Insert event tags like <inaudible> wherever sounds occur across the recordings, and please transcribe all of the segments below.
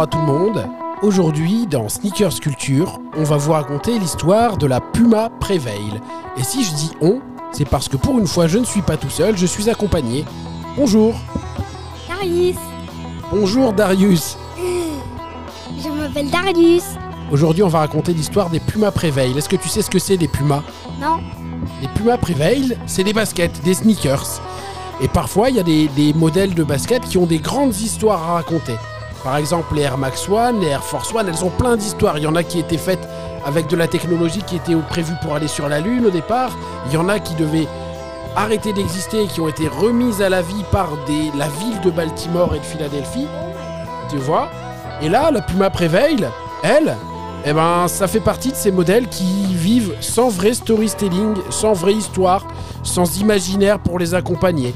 Bonjour à tout le monde. Aujourd'hui, dans Sneakers Culture, on va vous raconter l'histoire de la Puma Prevail. Et si je dis on, c'est parce que pour une fois, je ne suis pas tout seul, je suis accompagné. Bonjour. Darius. Bonjour Darius. Je m'appelle Darius. Aujourd'hui, on va raconter l'histoire des Puma Prevail. Est-ce que tu sais ce que c'est des Pumas? Non. Les Puma Prevail, c'est des baskets, des sneakers. Et parfois, il y a des, des modèles de baskets qui ont des grandes histoires à raconter. Par exemple, les Air Max One, les Air Force One, elles ont plein d'histoires. Il y en a qui étaient faites avec de la technologie qui était prévue pour aller sur la Lune au départ. Il y en a qui devaient arrêter d'exister et qui ont été remises à la vie par la ville de Baltimore et de Philadelphie. Tu vois? Et là, la Puma Prevail, elle, eh ben, ça fait partie de ces modèles qui vivent sans vrai storytelling, sans vraie histoire, sans imaginaire pour les accompagner.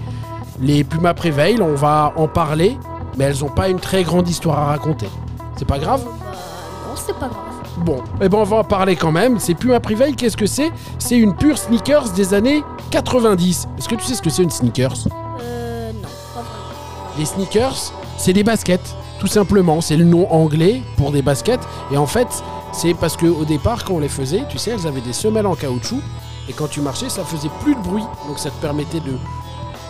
Les Puma Prevail, on va en parler, mais elles n'ont pas une très grande histoire à raconter. C'est pas grave? Bah non, c'est pas grave. Bon, eh ben on va en parler quand même. C'est Puma Prevail, qu'est-ce que c'est? C'est une pure sneakers des années 90. Est-ce que tu sais ce que c'est une sneakers? Euh non, pas vraiment. Les sneakers, c'est des baskets, tout simplement. C'est le nom anglais pour des baskets. Et en fait, c'est parce qu'au départ, quand on les faisait, tu sais, elles avaient des semelles en caoutchouc. Et quand tu marchais, ça faisait plus de bruit. Donc ça te permettait de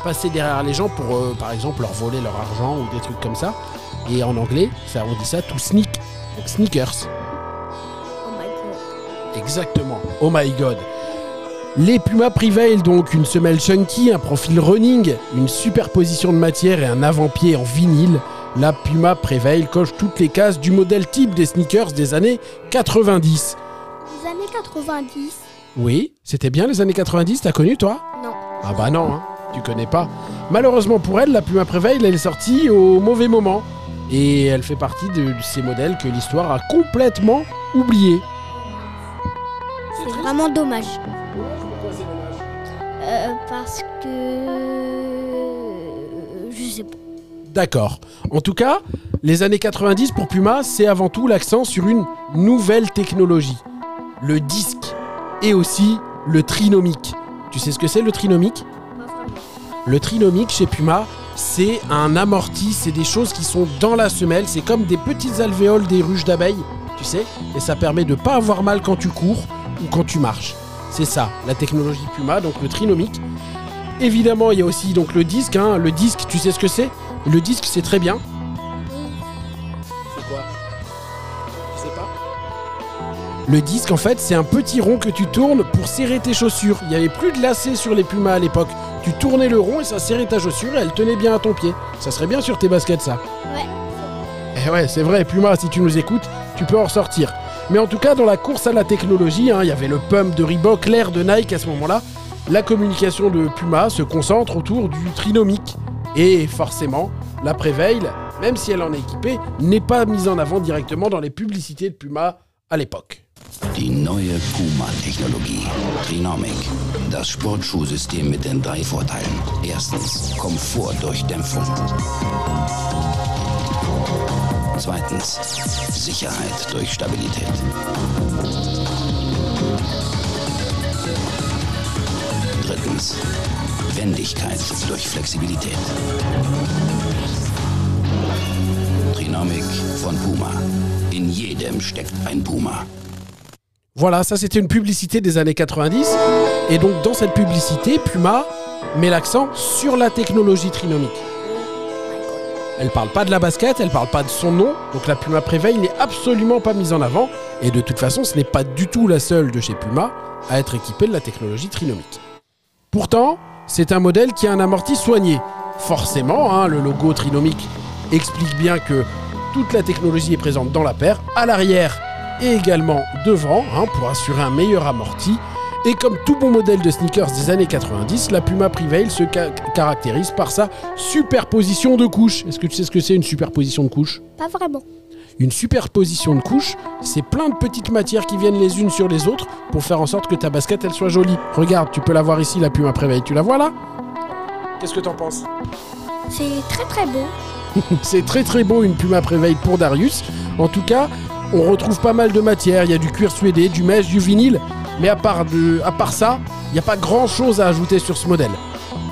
passer derrière les gens pour, euh, par exemple, leur voler leur argent ou des trucs comme ça. Et en anglais, ça, on dit ça to sneak. Donc sneakers. Oh my god. Exactement. Oh my god. Les Puma Prevail, donc une semelle chunky, un profil running, une superposition de matière et un avant-pied en vinyle. La Puma Prevail coche toutes les cases du modèle type des sneakers des années 90. Les années 90 Oui, c'était bien les années 90, t'as connu toi? Non. Ah bah non, hein, tu connais pas. Malheureusement pour elle, la Puma Prevail, elle est sortie au mauvais moment. Et elle fait partie de ces modèles que l'histoire a complètement oubliés. C'est vraiment dommage. Euh, parce que... Je sais pas. D'accord. En tout cas, les années 90 pour Puma, c'est avant tout l'accent sur une nouvelle technologie. Le disque et aussi le trinomique. Tu sais ce que c'est le trinomique? Le trinomique chez Puma, c'est un amorti, c'est des choses qui sont dans la semelle, c'est comme des petites alvéoles des ruches d'abeilles, tu sais, et ça permet de pas avoir mal quand tu cours ou quand tu marches. C'est ça, la technologie Puma, donc le trinomique. Évidemment, il y a aussi donc le disque, hein. le disque, tu sais ce que c'est? Le disque, c'est très bien. Le disque, en fait, c'est un petit rond que tu tournes pour serrer tes chaussures. Il n'y avait plus de lacets sur les Pumas à l'époque. Tu tournais le rond et ça serrait ta chaussure et elle tenait bien à ton pied. Ça serait bien sur tes baskets, ça. Ouais. Eh ouais, c'est vrai, Puma, si tu nous écoutes, tu peux en ressortir. Mais en tout cas, dans la course à la technologie, hein, il y avait le pump de Reebok, l'air de Nike à ce moment-là. La communication de Puma se concentre autour du trinomique. Et forcément, la Prevail, même si elle en est équipée, n'est pas mise en avant directement dans les publicités de Puma à l'époque. Die neue Puma-Technologie. Trinomic. Das Sportschuhsystem mit den drei Vorteilen. Erstens, Komfort durch Dämpfung. Zweitens, Sicherheit durch Stabilität. Drittens, Wendigkeit durch Flexibilität. Trinomic von Puma. In jedem steckt ein Puma. Voilà, ça c'était une publicité des années 90. Et donc dans cette publicité, Puma met l'accent sur la technologie trinomique. Elle parle pas de la basket, elle parle pas de son nom, donc la Puma Prevail n'est absolument pas mise en avant. Et de toute façon, ce n'est pas du tout la seule de chez Puma à être équipée de la technologie trinomique. Pourtant, c'est un modèle qui a un amorti soigné. Forcément, hein, le logo trinomique explique bien que toute la technologie est présente dans la paire, à l'arrière et également devant, hein, pour assurer un meilleur amorti. Et comme tout bon modèle de sneakers des années 90, la Puma Prevail se ca- caractérise par sa superposition de couches. Est-ce que tu sais ce que c'est une superposition de couches? Pas vraiment. Une superposition de couches, c'est plein de petites matières qui viennent les unes sur les autres pour faire en sorte que ta basket elle soit jolie. Regarde, tu peux la voir ici, la Puma Prevail. Tu la vois là? Qu'est-ce que t'en penses? C'est très très beau. <laughs> C'est très très beau une Puma Prevail pour Darius. En tout cas, on retrouve pas mal de matières. Il y a du cuir suédé, du mesh, du vinyle. Mais à part, ça, il n'y a pas grand chose à ajouter sur ce modèle.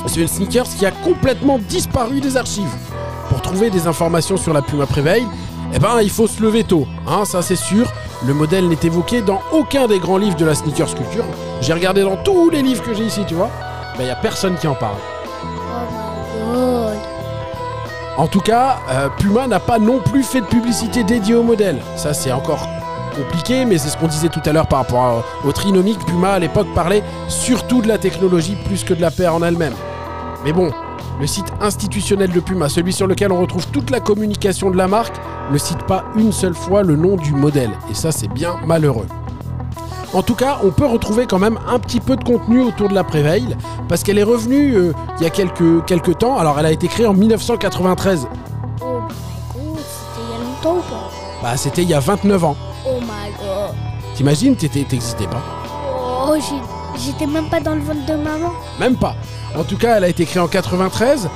C'est une sneakers qui a complètement disparu des archives. Pour trouver des informations sur la Puma Prevail, Eh ben, il faut se lever tôt, hein, ça c'est sûr. Le modèle n'est évoqué dans aucun des grands livres de la sneaker sculpture. J'ai regardé dans tous les livres que j'ai ici, tu vois. Il y a personne qui en parle. En tout cas, euh, Puma n'a pas non plus fait de publicité dédiée au modèle. Ça, c'est encore compliqué, mais c'est ce qu'on disait tout à l'heure par rapport à- au trinomique. Puma, à l'époque, parlait surtout de la technologie plus que de la paire en elle-même. Mais bon, le site institutionnel de Puma, celui sur lequel on retrouve toute la communication de la marque, ne cite pas une seule fois le nom du modèle. Et ça, c'est bien malheureux. En tout cas, on peut retrouver quand même un petit peu de contenu autour de la Prevail, parce qu'elle est revenue euh, il y a quelques, quelques temps. Alors, elle a été créée en 1993. Oh my god, c'était il y a longtemps ou pas? Bah, c'était il y a 29 ans. Oh my god. T'imagines, t'existais pas. Oh, j'étais même pas dans le ventre de maman. Même pas. En tout cas, elle a été créée en 93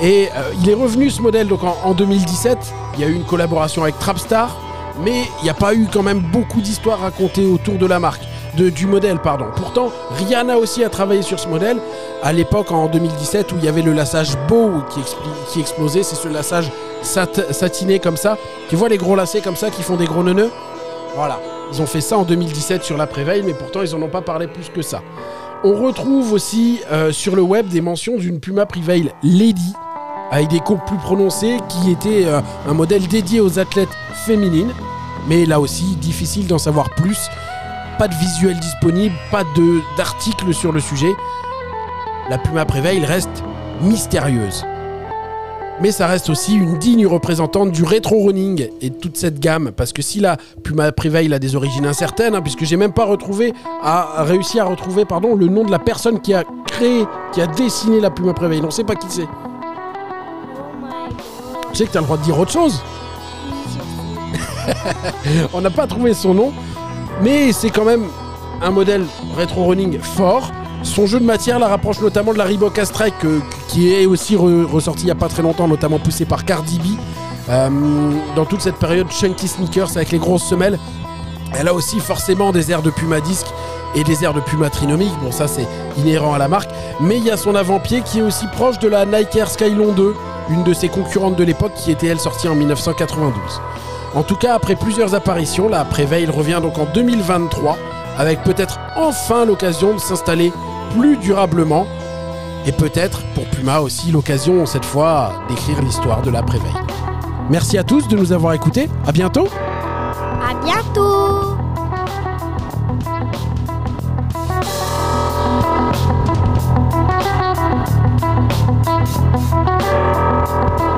et euh, il est revenu ce modèle donc en, en 2017. Il y a eu une collaboration avec Trapstar, mais il n'y a pas eu quand même beaucoup d'histoires racontées autour de la marque, du modèle pardon. Pourtant, Rihanna aussi a travaillé sur ce modèle à l'époque en 2017 où il y avait le lassage beau qui, explosait. C'est ce lassage sat- satiné comme ça. Tu vois les gros lacets comme ça qui font des gros neuneux? Voilà. Ils ont fait ça en 2017 sur la Préveille, mais pourtant ils en ont pas parlé plus que ça. On retrouve aussi euh, sur le web des mentions d'une Puma Prevail Lady, avec des courbes plus prononcées, qui était euh, un modèle dédié aux athlètes féminines. Mais là aussi, difficile d'en savoir plus. Pas de visuel disponible, pas d'article sur le sujet. La Puma Prevail reste mystérieuse. Mais ça reste aussi une digne représentante du rétro running et de toute cette gamme. Parce que si la Puma Prevail a des origines incertaines, hein, puisque j'ai même pas retrouvé, réussi à retrouver le nom de la personne qui a créé, qui a dessiné la Puma Prevail. On sait pas qui c'est. Je sais que tu as le droit de dire autre chose. <laughs> On n'a pas trouvé son nom, mais c'est quand même un modèle rétro running fort. Son jeu de matière la rapproche notamment de la Reebok Strike euh, qui est aussi re- ressorti il n'y a pas très longtemps, notamment poussé par Cardi B. Euh, dans toute cette période chunky sneakers avec les grosses semelles, elle a aussi forcément des airs de Puma disque et des airs de Puma trinomique. Bon, ça c'est inhérent à la marque, mais il y a son avant-pied qui est aussi proche de la Nike Air Skylon 2, une de ses concurrentes de l'époque qui était elle sortie en 1992. En tout cas, après plusieurs apparitions, la Prevail revient donc en 2023 avec peut-être enfin l'occasion de s'installer plus durablement et peut-être pour Puma aussi l'occasion cette fois d'écrire l'histoire de la Prevail. Merci à tous de nous avoir écoutés. À bientôt. À bientôt Música